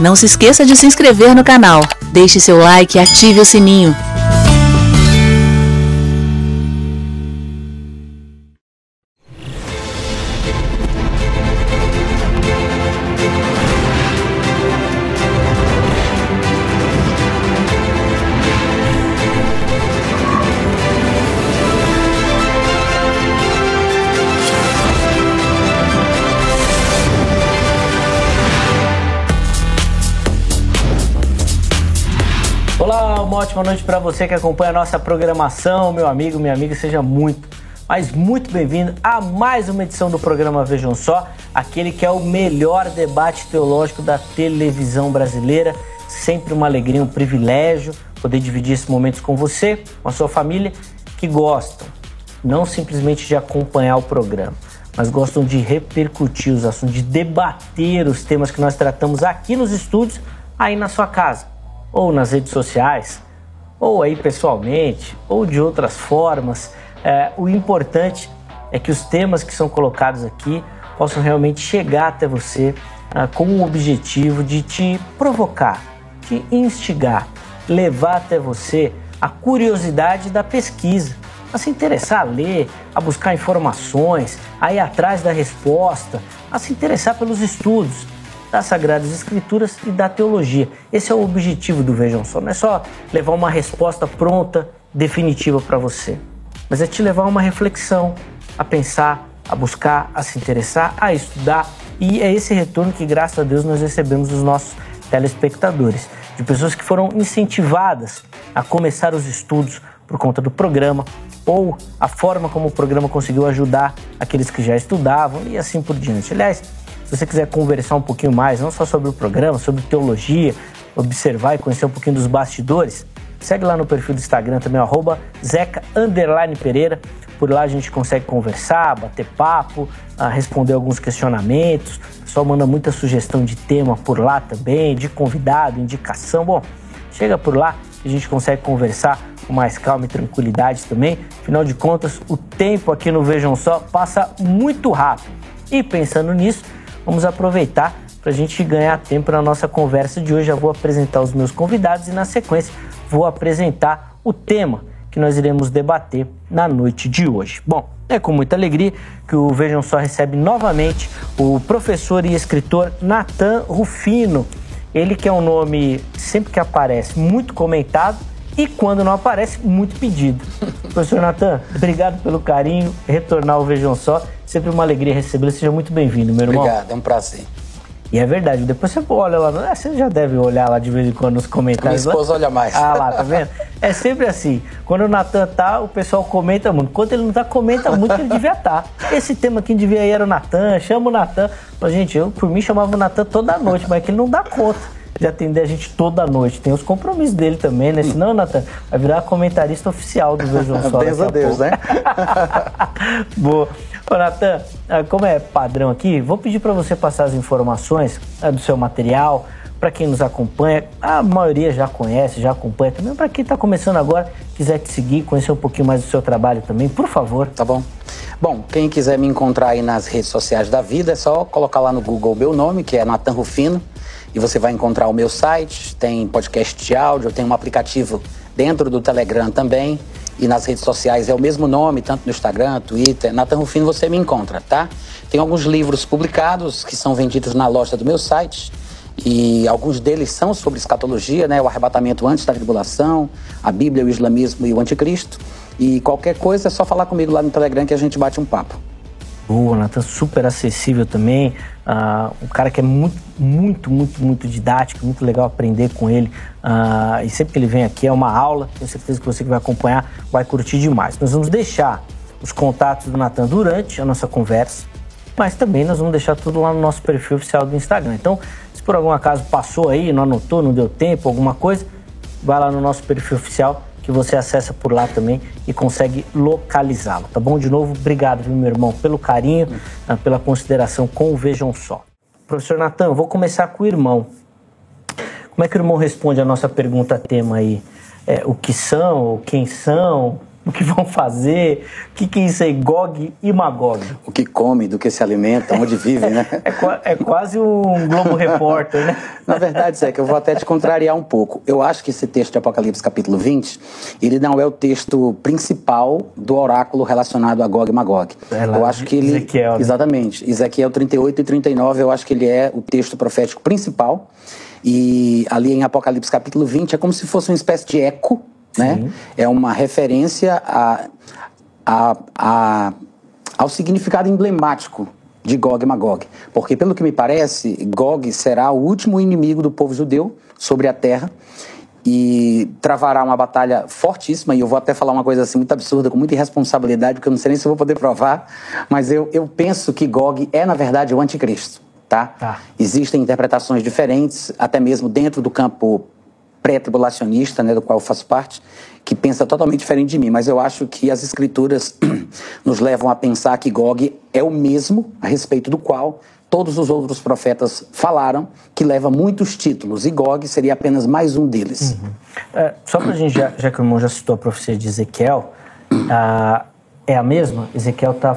Não se esqueça de se inscrever no canal, deixe seu like e ative o sininho. Ótima noite para você que acompanha a nossa programação, meu amigo, minha amiga, seja muito, mas muito bem-vindo a mais uma edição do programa Vejam Só, aquele que é o melhor debate teológico da televisão brasileira. Sempre uma alegria, um privilégio poder dividir esses momentos com você, com a sua família, que gostam não simplesmente de acompanhar o programa, mas gostam de repercutir os assuntos, de debater os temas que nós tratamos aqui nos estúdios, aí na sua casa ou nas redes sociais ou aí pessoalmente, ou de outras formas. É, o importante é que os temas que são colocados aqui possam realmente chegar até você ah, com o objetivo de te provocar, te instigar, levar até você a curiosidade da pesquisa, a se interessar a ler, a buscar informações, a ir atrás da resposta, a se interessar pelos estudos das Sagradas Escrituras e da teologia. Esse é o objetivo do Vejam Só. Não é só levar uma resposta pronta, definitiva para você, mas é te levar a uma reflexão, a pensar, a buscar, a se interessar, a estudar. E é esse retorno que, graças a Deus, nós recebemos dos nossos telespectadores, de pessoas que foram incentivadas a começar os estudos por conta do programa ou a forma como o programa conseguiu ajudar aqueles que já estudavam e assim por diante. Aliás, se você quiser conversar um pouquinho mais, não só sobre o programa, sobre teologia, observar e conhecer um pouquinho dos bastidores, segue lá no perfil do Instagram também, arroba Zeca Pereira. Por lá a gente consegue conversar, bater papo, ah, responder alguns questionamentos. O pessoal manda muita sugestão de tema por lá também, de convidado, indicação. Bom, chega por lá que a gente consegue conversar com mais calma e tranquilidade também. Afinal de contas, o tempo aqui no Vejam Só passa muito rápido. E pensando nisso, Vamos aproveitar para a gente ganhar tempo na nossa conversa de hoje. Já vou apresentar os meus convidados e, na sequência, vou apresentar o tema que nós iremos debater na noite de hoje. Bom, é com muita alegria que o Vejam Só recebe novamente o professor e escritor Nathan Rufino. Ele que é um nome, sempre que aparece, muito comentado e quando não aparece, muito pedido. Professor Natan, obrigado pelo carinho, retornar ao Vejam Só. Sempre uma alegria recebê-lo. Seja muito bem-vindo, meu irmão. Obrigado, é um prazer. E é verdade, depois você olha lá, você já deve olhar lá de vez em quando nos comentários. Minha esposa lá. olha mais. Ah lá, tá vendo? É sempre assim. Quando o Natan tá, o pessoal comenta muito. Quando ele não tá, comenta muito que ele devia estar. Tá. Esse tema quem devia ir era o Natan, chama o Natan. Mas, gente, eu por mim chamava o Natan toda noite, mas é que ele não dá conta de atender a gente toda noite. Tem os compromissos dele também, né? Senão, Natan, vai virar comentarista oficial do Vejam Só. Deus a Deus, pouco. né? Boa. Ô, Natan, ah, como é padrão aqui, vou pedir para você passar as informações ah, do seu material, para quem nos acompanha, a maioria já conhece, já acompanha também. Para quem está começando agora, quiser te seguir, conhecer um pouquinho mais do seu trabalho também, por favor. Tá bom. Bom, quem quiser me encontrar aí nas redes sociais da vida, é só colocar lá no Google o meu nome, que é Natan Rufino e você vai encontrar o meu site, tem podcast de áudio, tem um aplicativo dentro do Telegram também. E nas redes sociais é o mesmo nome, tanto no Instagram, Twitter. Nathan Rufino você me encontra, tá? Tem alguns livros publicados que são vendidos na loja do meu site. E alguns deles são sobre escatologia, né? O arrebatamento antes da tribulação, a Bíblia, o islamismo e o anticristo. E qualquer coisa é só falar comigo lá no Telegram que a gente bate um papo boa, Natan super acessível também. Uh, um cara que é muito, muito, muito, muito didático, muito legal aprender com ele. Uh, e sempre que ele vem aqui é uma aula. Tenho certeza que você que vai acompanhar vai curtir demais. Nós vamos deixar os contatos do Natan durante a nossa conversa, mas também nós vamos deixar tudo lá no nosso perfil oficial do Instagram. Então, se por algum acaso passou aí, não anotou, não deu tempo, alguma coisa, vai lá no nosso perfil oficial que você acessa por lá também e consegue localizá-lo, tá bom? De novo, obrigado, viu, meu irmão, pelo carinho, ah, pela consideração com o Vejam Só. Professor Natan, vou começar com o irmão. Como é que o irmão responde a nossa pergunta tema aí? É, o que são, quem são, o que vão fazer, o que, que é isso aí, Gog e Magog. O que come, do que se alimenta, onde vive, né? é, é, quase um Globo Repórter, né? Na verdade, Zé, que eu vou até te contrariar um pouco. Eu acho que esse texto de Apocalipse, capítulo 20, ele não é o texto principal do oráculo relacionado a Gog e Magog. É lá eu acho que ele. Ezequiel. Né? Exatamente. Ezequiel 38 e 39, eu acho que ele é o texto profético principal. E ali em Apocalipse capítulo 20 é como se fosse uma espécie de eco né? É uma referência a, a, a, ao significado emblemático de Gog e Magog. Porque, pelo que me parece, Gog será o último inimigo do povo judeu sobre a terra e travará uma batalha fortíssima. E eu vou até falar uma coisa assim muito absurda, com muita irresponsabilidade, porque eu não sei nem se eu vou poder provar, mas eu, eu penso que Gog é, na verdade, o anticristo. Tá? tá? Existem interpretações diferentes, até mesmo dentro do campo pré-tribulacionista, né, do qual eu faço parte, que pensa totalmente diferente de mim, mas eu acho que as escrituras nos levam a pensar que Gog é o mesmo a respeito do qual todos os outros profetas falaram, que leva muitos títulos, e Gog seria apenas mais um deles. Uhum. É, só para a gente, já, já, que o irmão já citou a profecia de Ezequiel, a, é a mesma? Ezequiel está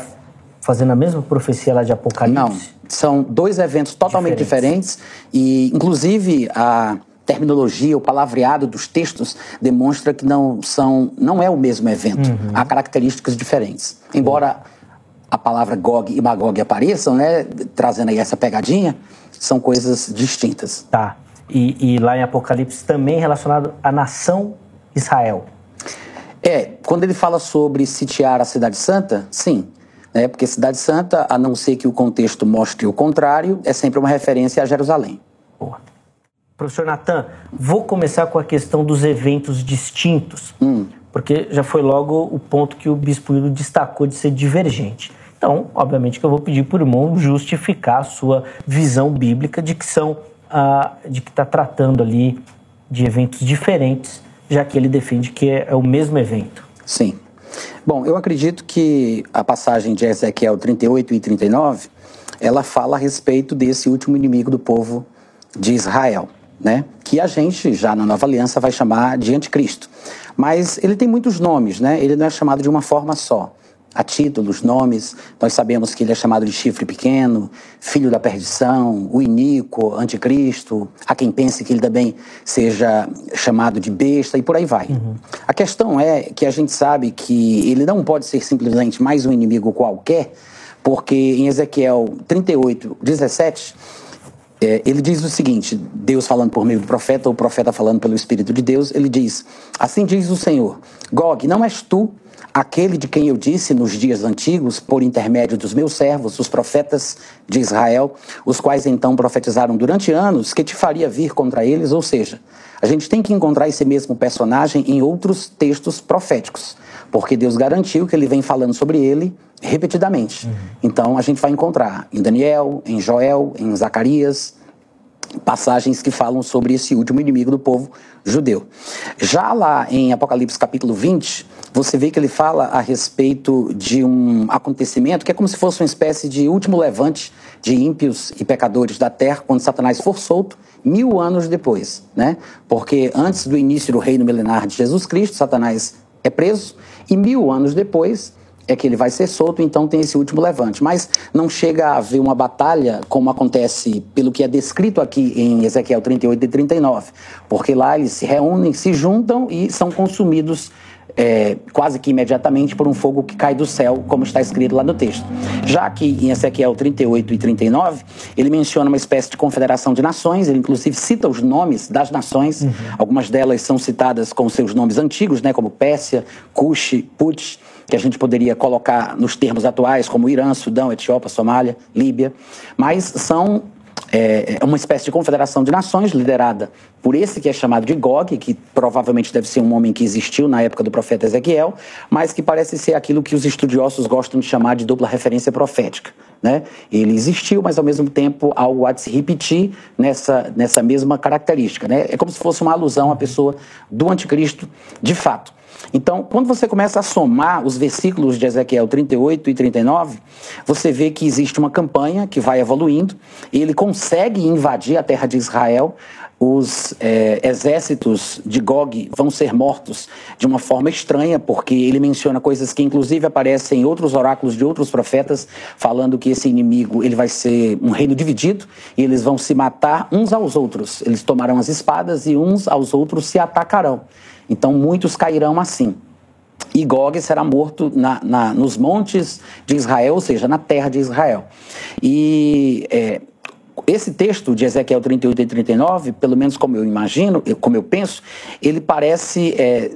fazendo a mesma profecia lá de Apocalipse? Não, são dois eventos totalmente diferentes, diferentes e, inclusive, a terminologia, o palavreado dos textos demonstra que não são, não é o mesmo evento. Uhum. Há características diferentes. Embora a palavra Gog e Magog apareçam, né, trazendo aí essa pegadinha, são coisas distintas. Tá. E, e lá em Apocalipse também relacionado à nação Israel. É, quando ele fala sobre sitiar a cidade santa, sim. Né, porque cidade santa, a não ser que o contexto mostre o contrário, é sempre uma referência a Jerusalém. Boa. Professor Natan, vou começar com a questão dos eventos distintos, hum. porque já foi logo o ponto que o Bispo Hildo destacou de ser divergente. Então, obviamente que eu vou pedir para o irmão justificar a sua visão bíblica de que são, ah, de que está tratando ali de eventos diferentes, já que ele defende que é, é o mesmo evento. Sim. Bom, eu acredito que a passagem de Ezequiel 38 e 39, ela fala a respeito desse último inimigo do povo de Israel né? que a gente, já na nova aliança, vai chamar de anticristo. Mas ele tem muitos nomes, né? ele não é chamado de uma forma só. Há títulos, nomes, nós sabemos que ele é chamado de chifre pequeno, filho da perdição, o iníquo, anticristo, há quem pense que ele também seja chamado de besta e por aí vai. Uhum. A questão é que a gente sabe que ele não pode ser simplesmente mais um inimigo qualquer, porque em Ezequiel 38, 17, é, ele diz o seguinte: Deus falando por meio do profeta, ou o profeta falando pelo Espírito de Deus, ele diz: Assim diz o Senhor: Gog, não és tu aquele de quem eu disse nos dias antigos, por intermédio dos meus servos, os profetas de Israel, os quais então profetizaram durante anos que te faria vir contra eles? Ou seja, a gente tem que encontrar esse mesmo personagem em outros textos proféticos, porque Deus garantiu que ele vem falando sobre ele repetidamente. Uhum. Então a gente vai encontrar em Daniel, em Joel, em Zacarias, passagens que falam sobre esse último inimigo do povo judeu. Já lá em Apocalipse capítulo 20, você vê que ele fala a respeito de um acontecimento que é como se fosse uma espécie de último levante de ímpios e pecadores da terra quando Satanás for solto mil anos depois, né? Porque antes do início do reino milenar de Jesus Cristo, Satanás é preso e mil anos depois é que ele vai ser solto, então tem esse último levante. Mas não chega a haver uma batalha como acontece pelo que é descrito aqui em Ezequiel 38 e 39, porque lá eles se reúnem, se juntam e são consumidos é, quase que imediatamente por um fogo que cai do céu, como está escrito lá no texto. Já que em Ezequiel 38 e 39, ele menciona uma espécie de confederação de nações, ele inclusive cita os nomes das nações, uhum. algumas delas são citadas com seus nomes antigos, né, como Pérsia, Cush, Put, que a gente poderia colocar nos termos atuais, como Irã, Sudão, Etiópia, Somália, Líbia, mas são é, é uma espécie de confederação de nações liderada por esse que é chamado de Gog, que provavelmente deve ser um homem que existiu na época do profeta Ezequiel, mas que parece ser aquilo que os estudiosos gostam de chamar de dupla referência profética. Né? Ele existiu, mas ao mesmo tempo algo há de se repetir nessa, nessa mesma característica. Né? É como se fosse uma alusão à pessoa do anticristo de fato. Então, quando você começa a somar os versículos de Ezequiel 38 e 39, você vê que existe uma campanha que vai evoluindo, e ele consegue invadir a terra de Israel, os é, exércitos de Gog vão ser mortos de uma forma estranha, porque ele menciona coisas que inclusive aparecem em outros oráculos de outros profetas, falando que esse inimigo ele vai ser um reino dividido e eles vão se matar uns aos outros. Eles tomarão as espadas e uns aos outros se atacarão. Então muitos cairão assim. E Gog será morto na, na, nos montes de Israel, ou seja, na terra de Israel. E é, esse texto de Ezequiel 38 e 39, pelo menos como eu imagino, como eu penso, ele parece é,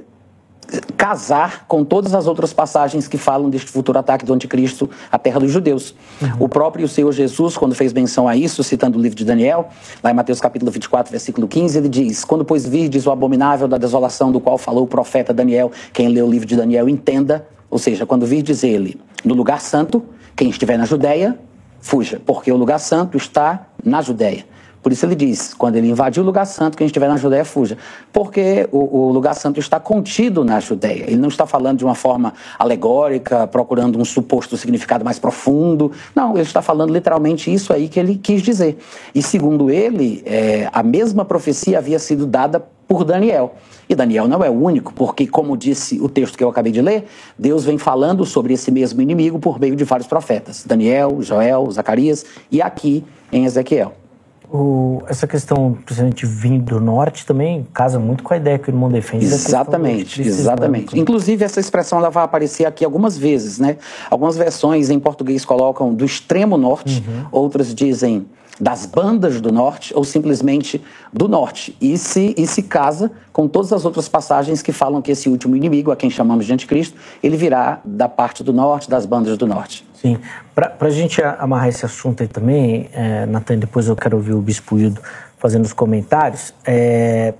casar com todas as outras passagens que falam deste futuro ataque do anticristo à terra dos judeus. Uhum. O próprio Senhor Jesus, quando fez menção a isso, citando o livro de Daniel, lá em Mateus capítulo 24, versículo 15, ele diz, quando pois virdes o abominável da desolação do qual falou o profeta Daniel, quem lê o livro de Daniel entenda, ou seja, quando virdes ele no lugar santo, quem estiver na Judéia, fuja, porque o lugar santo está na Judéia. Por isso ele diz: quando ele invadiu o lugar santo, quem estiver na Judéia fuja. Porque o, o, lugar santo está contido na Judéia. Ele não está falando de uma forma alegórica, procurando um suposto significado mais profundo. Não, ele está falando literalmente isso aí que ele quis dizer. E segundo ele, é, a mesma profecia havia sido dada por Daniel. E Daniel não é o único, porque, como disse o texto que eu acabei de ler, Deus vem falando sobre esse mesmo inimigo por meio de vários profetas: Daniel, Joel, Zacarias e aqui em Ezequiel. O, essa questão, principalmente vindo do norte, também casa muito com a ideia que o irmão defende. Exatamente, exatamente. Inclusive, essa expressão ela vai aparecer aqui algumas vezes, né? Algumas versões em português colocam do extremo norte, uhum. outras dizem das bandas do norte ou simplesmente do norte. E se, e se casa com todas as outras passagens que falam que esse último inimigo, a quem chamamos de anticristo, ele virá da parte do norte, das bandas do norte. Sim. Para a gente amarrar esse assunto aí também, é, Natan, depois eu quero ouvir o Bispo Hildo fazendo os comentários. É,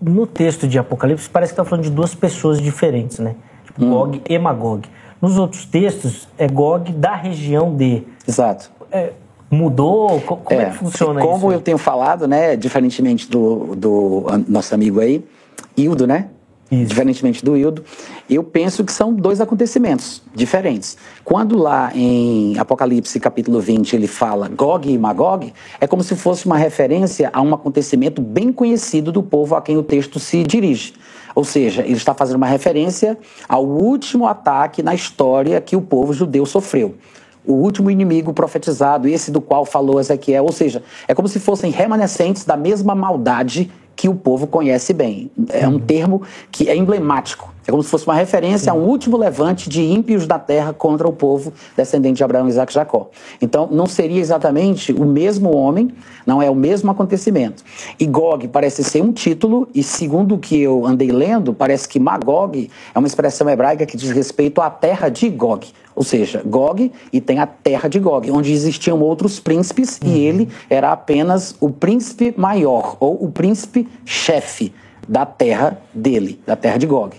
no texto de Apocalipse parece que está falando de duas pessoas diferentes, né? Tipo, hum. Gog e Magog. Nos outros textos, é Gog da região de. Exato. É, Mudou? Como é, é que funciona como isso? Como eu tenho falado, né, diferentemente do, do nosso amigo aí, Hildo, né? Isso. Diferentemente do Hildo, eu penso que são dois acontecimentos diferentes. Quando lá em Apocalipse capítulo 20 ele fala Gog e Magog, é como se fosse uma referência a um acontecimento bem conhecido do povo a quem o texto se dirige. Ou seja, ele está fazendo uma referência ao último ataque na história que o povo judeu sofreu o último inimigo profetizado, esse do qual falou Ezequiel. Ou seja, é como se fossem remanescentes da mesma maldade que o povo conhece bem. É um termo que é emblemático. É como se fosse uma referência a um último levante de ímpios da terra contra o povo descendente de Abraão, Isaac e Jacó. Então, não seria exatamente o mesmo homem, não é o mesmo acontecimento. E Gog parece ser um título, e segundo o que eu andei lendo, parece que Magog é uma expressão hebraica que diz respeito à terra de Gog. Ou seja, Gog e tem a terra de Gog, onde existiam outros príncipes uhum. e ele era apenas o príncipe maior, ou o príncipe chefe da terra dele, da terra de Gog.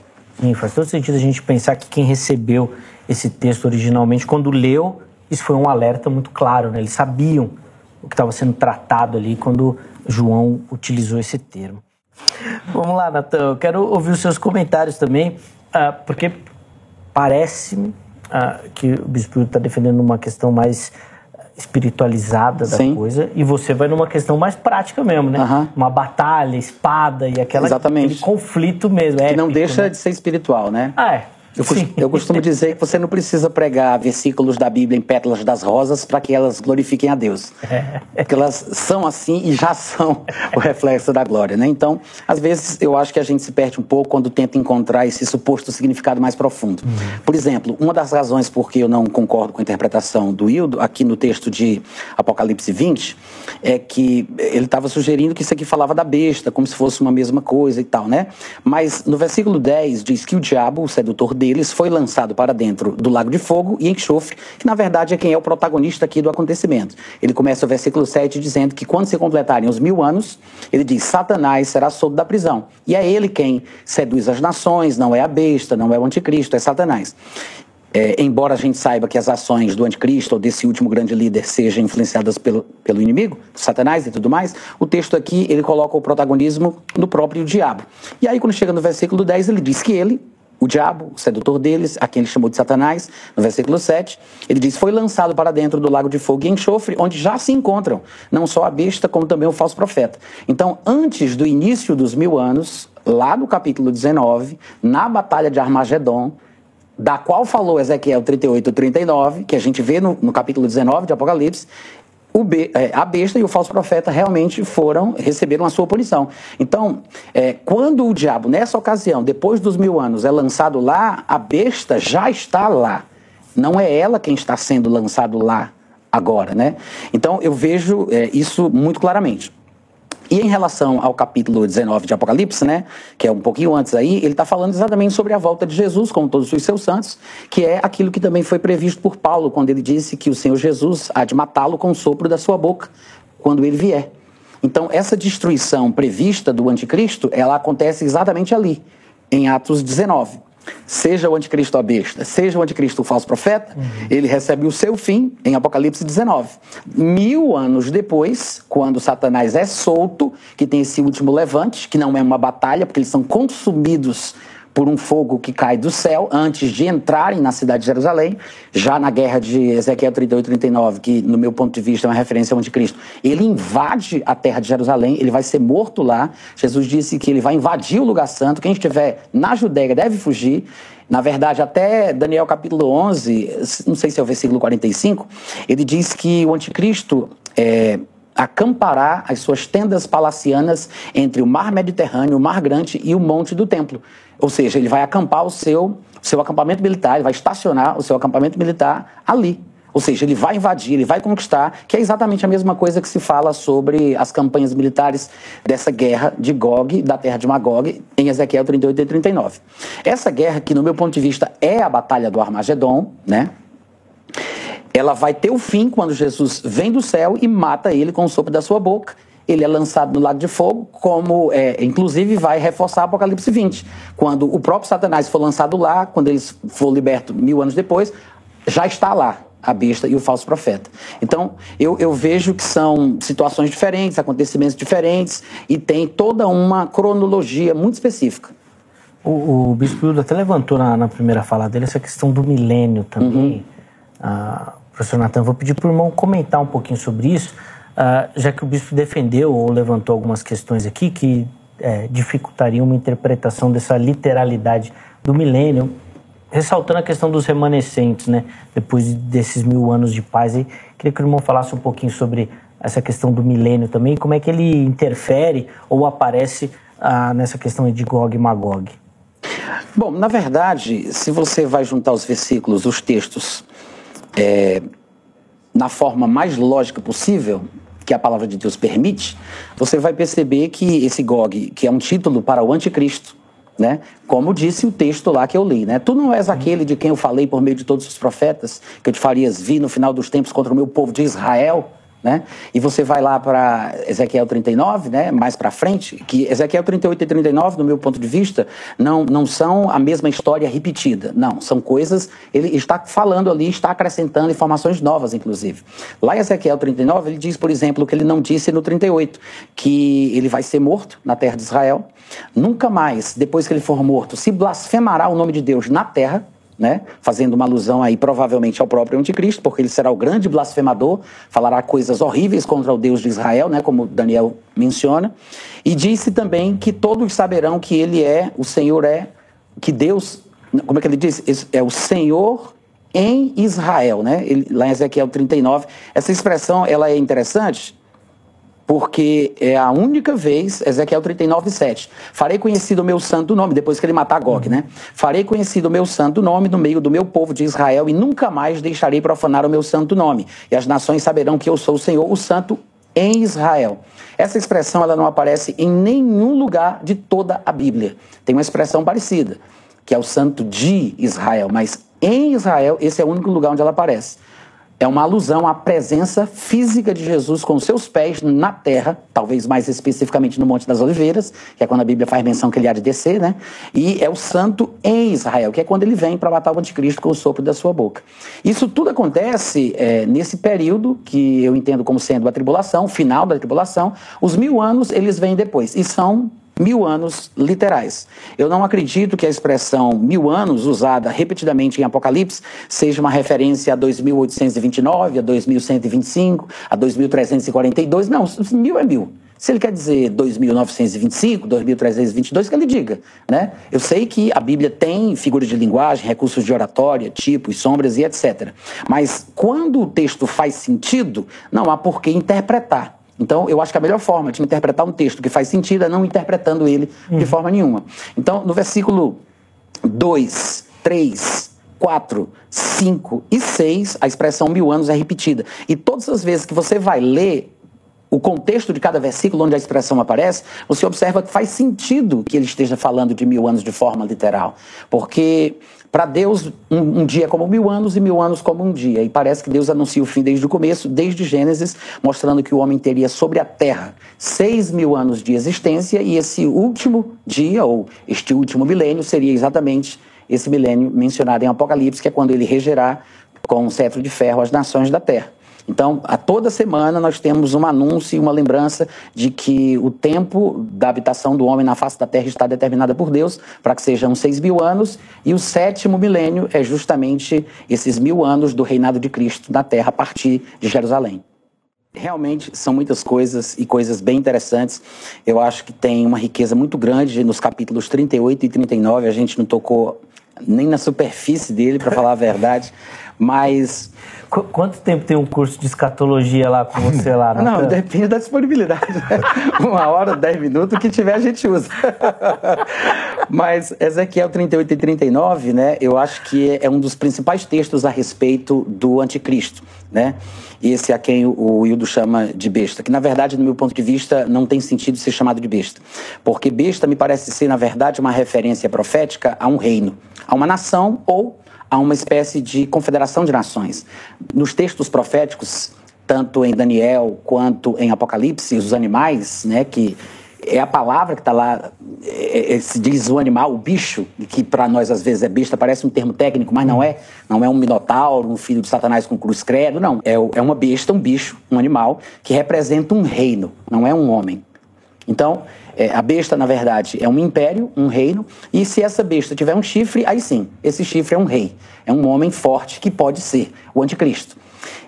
Faz todo sentido a gente pensar que quem recebeu esse texto originalmente, quando leu, isso foi um alerta muito claro, né? Eles sabiam o que estava sendo tratado ali quando João utilizou esse termo. Vamos lá, Natan, eu quero ouvir os seus comentários também, uh, porque parece-me uh, que o Bispo está defendendo uma questão mais espiritualizada da Sim. coisa e você vai numa questão mais prática mesmo, né? Uhum. Uma batalha, espada e aquela, Exatamente. aquele conflito mesmo. Que épico, não deixa né? de ser espiritual, né? Ah, é. Eu, eu, costumo dizer que você não precisa pregar versículos da Bíblia em pétalas das rosas para que elas glorifiquem a Deus. É. Porque elas são assim e já são o reflexo da glória, né? Então, às vezes, eu acho que a gente se perde um pouco quando tenta encontrar esse suposto significado mais profundo. Uhum. Por exemplo, uma das razões por que eu não concordo com a interpretação do Hildo, aqui no texto de Apocalipse 20, é que ele estava sugerindo que isso aqui falava da besta, como se fosse uma mesma coisa e tal, né? Mas no versículo 10 diz que o diabo, o sedutor deles foi lançado para dentro do lago de fogo e enxofre, que na verdade é quem é o protagonista aqui do acontecimento. Ele começa o versículo 7 dizendo que quando se completarem os mil anos, ele diz: Satanás será solto da prisão. E é ele quem seduz as nações, não é a besta, não é o anticristo, é Satanás. É, embora a gente saiba que as ações do anticristo ou desse último grande líder sejam influenciadas pelo, pelo inimigo, Satanás e tudo mais, o texto aqui ele coloca o protagonismo no próprio diabo. E aí quando chega no versículo 10 ele diz que ele o diabo, o sedutor deles, a quem ele chamou de Satanás, no versículo 7, ele diz: Foi lançado para dentro do lago de fogo e enxofre, onde já se encontram não só a besta, como também o falso profeta. Então, antes do início dos mil anos, lá no capítulo 19, na batalha de Armagedon, da qual falou Ezequiel 38 e 39, que a gente vê no, no capítulo 19 de Apocalipse, Be, é, a besta e o falso profeta realmente foram, receberam a sua punição. Então, é, quando o diabo, nessa ocasião, depois dos mil anos, é lançado lá, a besta já está lá. Não é ela quem está sendo lançado lá agora, né? Então, eu vejo é, isso muito claramente. E em relação ao capítulo 19 de Apocalipse, né, que é um pouquinho antes aí, ele está falando exatamente sobre a volta de Jesus com todos os seus santos, que é aquilo que também foi previsto por Paulo, quando ele disse que o Senhor Jesus há de matá-lo com o sopro da sua boca, quando ele vier. Então, essa destruição prevista do anticristo, ela acontece exatamente ali, em Atos 19 seja o anticristo a besta, seja o anticristo o falso profeta, uhum. ele recebe o seu fim em Apocalipse 19. Mil anos depois, quando Satanás é solto, que tem esse último levante, que não é uma batalha, porque eles são consumidos por um fogo que cai do céu antes de entrarem na cidade de Jerusalém, já na guerra de Ezequiel 38 39, que no meu ponto de vista é uma referência ao anticristo. Ele invade a terra de Jerusalém, ele vai ser morto lá. Jesus disse que ele vai invadir o lugar santo. Quem estiver na Judéia deve fugir. Na verdade, até Daniel capítulo 11, não sei se é o versículo 45, ele diz que o anticristo é, acampará as suas tendas palacianas entre o mar Mediterrâneo, o mar Grande e o monte do templo. Ou seja, ele vai acampar o seu, seu acampamento militar, ele vai estacionar o seu acampamento militar ali. Ou seja, ele vai invadir, ele vai conquistar, que é exatamente a mesma coisa que se fala sobre as campanhas militares dessa guerra de Gog, da terra de Magog, em Ezequiel 38 e 39. Essa guerra, que no meu ponto de vista é a batalha do Armagedon, né? ela vai ter o fim quando Jesus vem do céu e mata ele com o sopro da sua boca. Ele é lançado no lago de fogo, como é, inclusive vai reforçar Apocalipse 20. Quando o próprio Satanás for lançado lá, quando ele for liberto mil anos depois, já está lá a besta e o falso profeta. Então, eu, eu vejo que são situações diferentes, acontecimentos diferentes, e tem toda uma cronologia muito específica. O, o Bispo Hildo até levantou na, na, primeira fala dele essa questão do milênio também. Uhum. Ah, professor Natan, vou pedir para o irmão comentar um pouquinho sobre isso, uh, já que o bispo defendeu ou levantou algumas questões aqui que é, dificultariam uma interpretação dessa literalidade do milênio, ressaltando a questão dos remanescentes, né? Depois desses mil anos de paz, e queria que o irmão falasse um pouquinho sobre essa questão do milênio também, como é que ele interfere ou aparece ah, nessa questão de Gog e Magog. Bom, na verdade, se você vai juntar os versículos, os textos é, na forma mais lógica possível, que a palavra de Deus permite, você vai perceber que esse Gog, que é um título para o anticristo, né? Como disse o texto lá que eu li, né? Tu não és aquele de quem eu falei por meio de todos os profetas, que eu te farias vir no final dos tempos contra o meu povo de Israel. Né? E você vai lá para Ezequiel 39, né? mais para frente, que Ezequiel 38 e 39, do meu ponto de vista, não, não são a mesma história repetida. Não, são coisas. Ele está falando ali, está acrescentando informações novas, inclusive. Lá em Ezequiel 39, ele diz, por exemplo, o que ele não disse no 38, que ele vai ser morto na terra de Israel. Nunca mais, depois que ele for morto, se blasfemará o nome de Deus na terra né? fazendo uma alusão aí provavelmente ao próprio anticristo, porque ele será o grande blasfemador, falará coisas horríveis contra o Deus de Israel, né? como Daniel menciona, e disse também que todos saberão que ele é, o Senhor é, que Deus, como é que ele diz? É o Senhor em Israel, né? Ele, lá em Ezequiel 39. Essa expressão ela é interessante porque é a única vez, Ezequiel 39, 7. Farei conhecido o meu santo nome, depois que ele matar Gog, né? Farei conhecido o meu santo nome no meio do meu povo de Israel e nunca mais deixarei profanar o meu santo nome. E as nações saberão que eu sou o Senhor, o santo em Israel. Essa expressão ela não aparece em nenhum lugar de toda a Bíblia. Tem uma expressão parecida, que é o santo de Israel, mas em Israel esse é o único lugar onde ela aparece é uma alusão à presença física de Jesus com seus pés na terra, talvez mais especificamente no Monte das Oliveiras, que é quando a Bíblia faz menção que ele há de descer, né? E é o santo em Israel, que é quando ele vem para matar o anticristo com o sopro da sua boca. Isso tudo acontece é, nesse período que eu entendo como sendo a tribulação, final da tribulação. Os mil anos eles vêm depois e são mil anos literais. Eu não acredito que a expressão mil anos, usada repetidamente em Apocalipse, seja uma referência a 2829, a 2125, a 2342. Não, mil é mil. Se ele quer dizer 2.925, 2.322, que ele diga, né? Eu sei que a Bíblia tem figuras de linguagem, recursos de oratória, tipos, sombras e etc. Mas quando o texto faz sentido, não há por que interpretar. Então, eu acho que a melhor forma de interpretar um texto que faz sentido é não interpretando ele de uhum. forma nenhuma. Então, no versículo 2, 3, 4, 5 e 6, a expressão mil anos é repetida. E todas as vezes que você vai ler o contexto de cada versículo onde a expressão aparece, você observa que faz sentido que ele esteja falando de mil anos de forma literal. Porque para Deus, um, um, dia é como mil anos e mil anos como um dia. E parece que Deus anuncia o fim desde o começo, desde Gênesis, mostrando que o homem teria sobre a terra seis mil anos de existência e esse último dia, ou este último milênio, seria exatamente esse milênio mencionado em Apocalipse, que é quando ele regerá com um cetro de ferro as nações da terra. Então, a toda semana nós temos um anúncio e uma lembrança de que o tempo da habitação do homem na face da terra está determinada por Deus para que sejam seis mil anos, e o sétimo milênio é justamente esses mil anos do reinado de Cristo na terra a partir de Jerusalém. Realmente são muitas coisas e coisas bem interessantes. Eu acho que tem uma riqueza muito grande nos capítulos 38 e 39. A gente não tocou nem na superfície dele, para falar a verdade, mas Qu quanto tempo tem um curso de escatologia lá com você lá? Não, depende da disponibilidade. Né? Uma hora, dez minutos, o que tiver a gente usa. Mas Ezequiel 38 e 39, né, eu acho que é um dos principais textos a respeito do anticristo, né? Esse a quem o Hildo chama de besta, que na verdade, no meu ponto de vista, não tem sentido ser chamado de besta. Porque besta me parece ser, na verdade, uma referência profética a um reino, a uma nação ou a uma espécie de confederação de nações. Nos textos proféticos, tanto em Daniel quanto em Apocalipse, os animais, né, que é a palavra que está lá, é, é, se diz o animal, o bicho, que para nós às vezes é besta, parece um termo técnico, mas não é. Não é um minotauro, um filho de Satanás com cruz credo, não. É, é uma besta, um bicho, um animal, que representa um reino, não é um homem. Então, é, a besta, na verdade, é um império, um reino, e se essa besta tiver um chifre, aí sim, esse chifre é um rei, é um homem forte que pode ser o anticristo.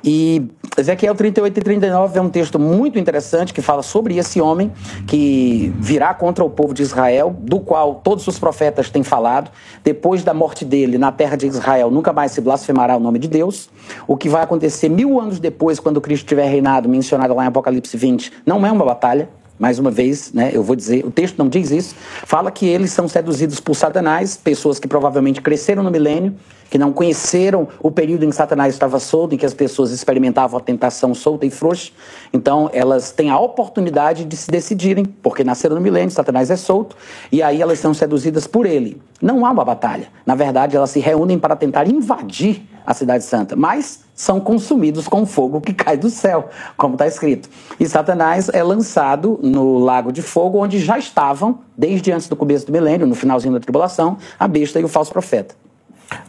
E Ezequiel 38 e 39 é um texto muito interessante que fala sobre esse homem que virá contra o povo de Israel, do qual todos os profetas têm falado. Depois da morte dele na terra de Israel, nunca mais se blasfemará o nome de Deus. O que vai acontecer mil anos depois, quando Cristo tiver reinado, mencionado lá em Apocalipse 20, não é uma batalha, mais uma vez, né, eu vou dizer, o texto não diz isso, fala que eles são seduzidos por Satanás, pessoas que provavelmente cresceram no milênio, que não conheceram o período em que Satanás estava solto, em que as pessoas experimentavam a tentação solta e frouxa. Então, elas têm a oportunidade de se decidirem, porque nasceram no milênio, Satanás é solto, e aí elas são seduzidas por ele. Não há uma batalha. Na verdade, elas se reúnem para tentar invadir a Cidade Santa, mas são consumidos com fogo que cai do céu, como está escrito. E Satanás é lançado no lago de fogo, onde já estavam, desde antes do começo do milênio, no finalzinho da tribulação, a besta e o falso profeta.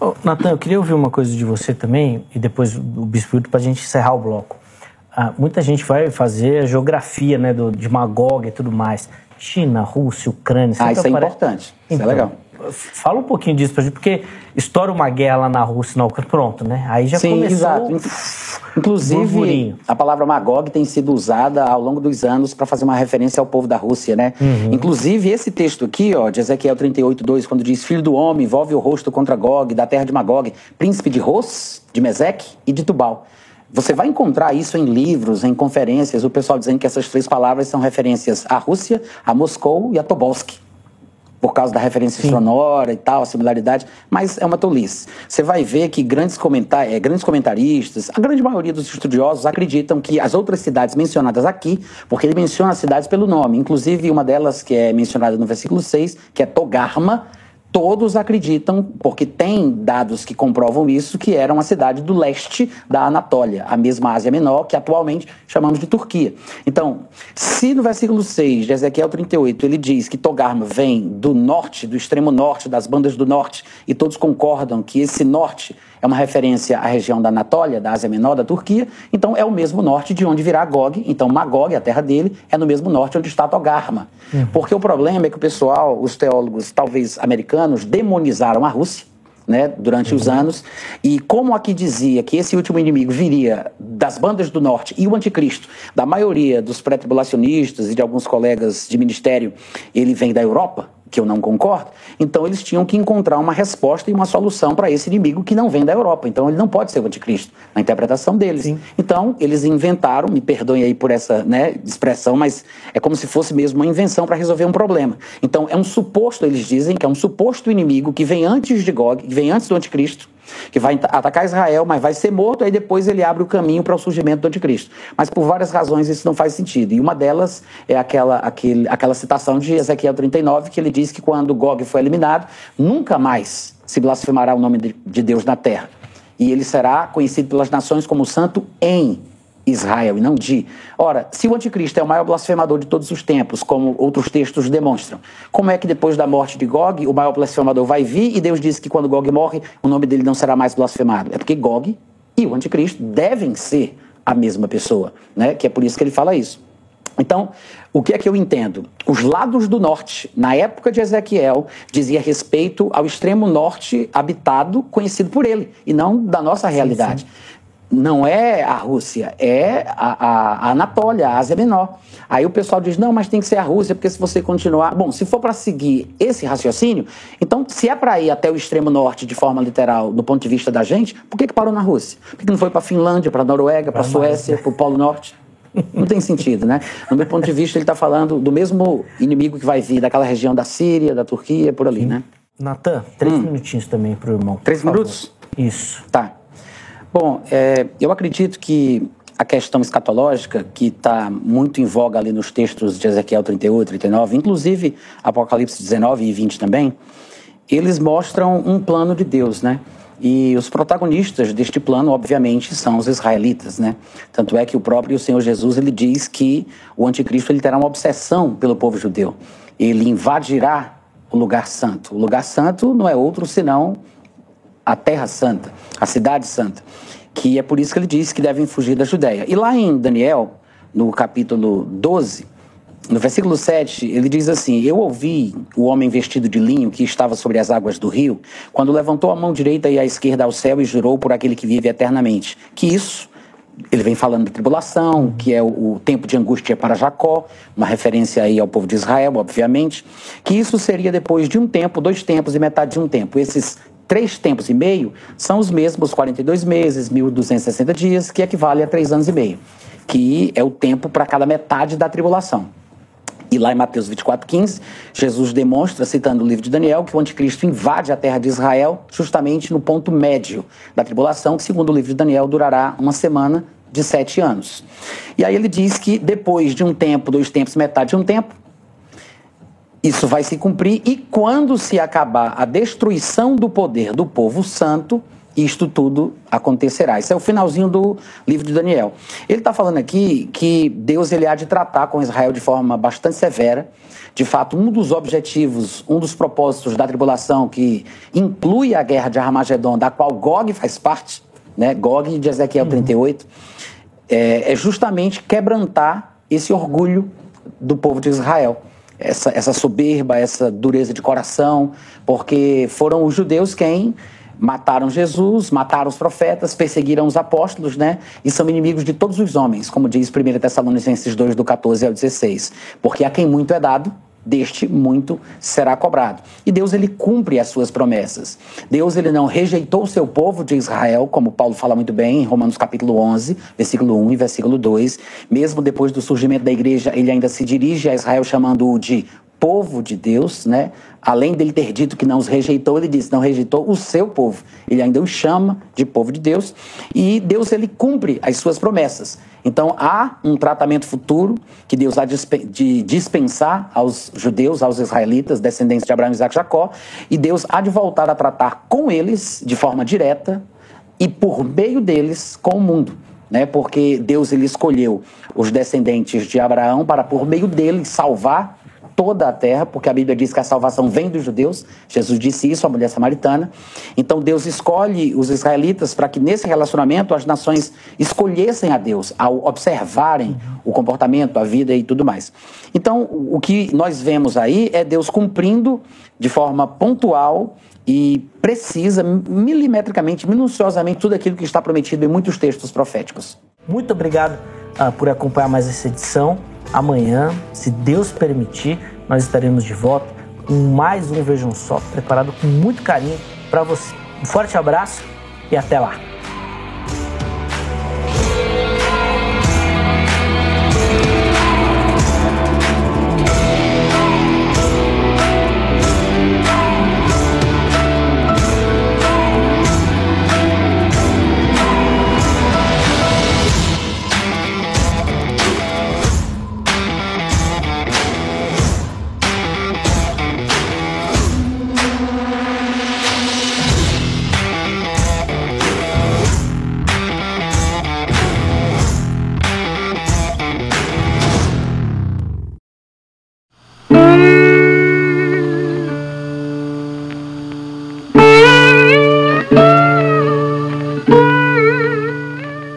Oh, Natan, eu queria ouvir uma coisa de você também, e depois o Bispo para a gente encerrar o bloco. Ah, muita gente vai fazer a geografia né, do, de Magog e tudo mais. China, Rússia, Ucrânia. Ah, isso é importante. Então, isso é então, legal. Fala um pouquinho disso pra gente, porque estoura uma guerra lá na Rússia, na Ucrânia, pronto, né? Aí já Sim, começou... exato. Inclusive, a palavra Magog tem sido usada ao longo dos anos para fazer uma referência ao povo da Rússia, né? Uhum. Inclusive, esse texto aqui, ó, de Ezequiel 38, 2, quando diz, Filho do homem, envolve o rosto contra Gog, da terra de Magog, príncipe de Ros, de Meseque e de Tubal. Você vai encontrar isso em livros, em conferências, o pessoal dizendo que essas três palavras são referências à Rússia, a Moscou e a Tobolsk por causa da referência Sim. sonora e tal, a similaridade, mas é uma tolice. Você vai ver que grandes, comentar, é, grandes comentaristas, a grande maioria dos estudiosos acreditam que as outras cidades mencionadas aqui, porque ele menciona as cidades pelo nome, inclusive uma delas que é mencionada no versículo 6, que é Togarma, todos acreditam, porque tem dados que comprovam isso, que era uma cidade do leste da Anatólia, a mesma Ásia Menor, que atualmente chamamos de Turquia. Então, se no versículo 6 de Ezequiel 38 ele diz que Togarma vem do norte, do extremo norte, das bandas do norte, e todos concordam que esse norte é uma referência à região da Anatólia, da Ásia Menor, da Turquia, então é o mesmo norte de onde virá Gog. Então Magog, a terra dele, é no mesmo norte onde está Togarma. Uhum. Porque o problema é que o pessoal, os teólogos, talvez americanos, demonizaram a Rússia. Né, durante uhum. os anos. E como aqui dizia que esse último inimigo viria das bandas do norte e o anticristo, da maioria dos pré-tribulacionistas e de alguns colegas de ministério, ele vem da Europa, que eu não concordo, então eles tinham que encontrar uma resposta e uma solução para esse inimigo que não vem da Europa. Então ele não pode ser o anticristo, na interpretação deles. Sim. Então eles inventaram, me perdoem aí por essa né, expressão, mas é como se fosse mesmo uma invenção para resolver um problema. Então é um suposto, eles dizem, que é um suposto inimigo que vem antes de Gog, que vem antes do anticristo, que vai atacar Israel, mas vai ser morto, aí depois ele abre o caminho para o surgimento do anticristo. Mas por várias razões isso não faz sentido. E uma delas é aquela, aquele, aquela citação de Ezequiel 39, que ele diz que quando Gog foi eliminado, nunca mais se blasfemará o nome de, de Deus na terra. E ele será conhecido pelas nações como santo em Israel e não de. Ora, se o anticristo é o maior blasfemador de todos os tempos, como outros textos demonstram, como é que depois da morte de Gog, o maior blasfemador vai vir e Deus diz que quando Gog morre, o nome dele não será mais blasfemado? É porque Gog e o anticristo devem ser a mesma pessoa, né? Que é por isso que ele fala isso. Então, o que é que eu entendo? Os lados do norte, na época de Ezequiel, dizia respeito ao extremo norte habitado, conhecido por ele, e não da nossa realidade. Sim, sim não é a Rússia, é a, a, Anatólia, a Ásia Menor. Aí o pessoal diz: não, mas tem que ser a Rússia, porque se você continuar. Bom, se for para seguir esse raciocínio, então, se é para ir até o extremo norte de forma literal, do ponto de vista da gente, por que, que parou na Rússia? Por que, que não foi para a Finlândia, para a Noruega, para a Suécia, para o Polo Norte? Não tem sentido, né? No meu ponto de vista, ele está falando do mesmo inimigo que vai vir daquela região da Síria, da Turquia, por ali, né? Natan, três hum. minutinhos também para o irmão. Três minutos? Isso. Tá. Bom, é, eu acredito que a questão escatológica, que está muito em voga ali nos textos de Ezequiel 38, 39, inclusive Apocalipse 19 e 20 também, eles mostram um plano de Deus, né? E os protagonistas deste plano, obviamente, são os israelitas, né? Tanto é que o próprio Senhor Jesus ele diz que o anticristo ele terá uma obsessão pelo povo judeu. Ele invadirá o lugar santo. O lugar santo não é outro senão a Terra Santa, a Cidade Santa, que é por isso que ele diz que devem fugir da Judéia. E lá em Daniel, no capítulo 12, no versículo 7, ele diz assim: Eu ouvi o homem vestido de linho que estava sobre as águas do rio, quando levantou a mão direita e a esquerda ao céu e jurou por aquele que vive eternamente, que isso ele vem falando de tribulação, que é o, o, tempo de angústia para Jacó, uma referência aí ao povo de Israel, obviamente, que isso seria depois de um tempo, dois tempos e metade de um tempo. Esses três tempos e meio são os mesmos 42 meses, 1.260 dias, que equivale a três anos e meio, que é o tempo para cada metade da tribulação. E lá em Mateus 24, 15, Jesus demonstra, citando o livro de Daniel, que o anticristo invade a terra de Israel justamente no ponto médio da tribulação, que, segundo o livro de Daniel, durará uma semana de sete anos. E aí ele diz que depois de um tempo, dois tempos, metade de um tempo, isso vai se cumprir e quando se acabar a destruição do poder do povo santo, isto tudo acontecerá. Isso é o finalzinho do livro de Daniel. Ele está falando aqui que Deus ele há de tratar com Israel de forma bastante severa. De fato, um dos objetivos, um dos propósitos da tribulação, que inclui a guerra de Armagedon, da qual Gog faz parte, né? Gog de Ezequiel uhum. 38, é, é justamente quebrantar esse orgulho do povo de Israel essa, essa soberba, essa dureza de coração, porque foram os judeus quem mataram Jesus, mataram os profetas, perseguiram os apóstolos, né? E são inimigos de todos os homens, como diz 1 Tessalonicenses 2, do 14 ao 16. Porque a quem muito é dado, deste muito será cobrado. E Deus ele cumpre as suas promessas. Deus ele não rejeitou o seu povo de Israel, como Paulo fala muito bem em Romanos capítulo 11, versículo 1 e versículo 2. Mesmo depois do surgimento da igreja, ele ainda se dirige a Israel chamando-o de povo de Deus, né? Além dele ter dito que não os rejeitou, ele disse, não rejeitou o seu povo. Ele ainda os chama de povo de Deus e Deus ele cumpre as suas promessas. Então há um tratamento futuro que Deus há de dispensar aos judeus, aos israelitas, descendentes de Abraão, Isaac e Jacó, e Deus há de voltar a tratar com eles de forma direta e por meio deles com o mundo. Né? Porque Deus ele escolheu os descendentes de Abraão para por meio deles salvar toda a terra, porque a Bíblia diz que a salvação vem dos judeus. Jesus disse isso à mulher samaritana. Então Deus escolhe os israelitas para que nesse relacionamento as nações escolhessem a Deus ao observarem o comportamento, a vida e tudo mais. Então o que nós vemos aí é Deus cumprindo de forma pontual e precisa, milimetricamente, minuciosamente, tudo aquilo que está prometido em muitos textos proféticos. Muito obrigado uh, por acompanhar mais essa edição. Amanhã, se Deus permitir, nós estaremos de volta com mais um Vejam Só, preparado com muito carinho para você. Um forte abraço e até lá!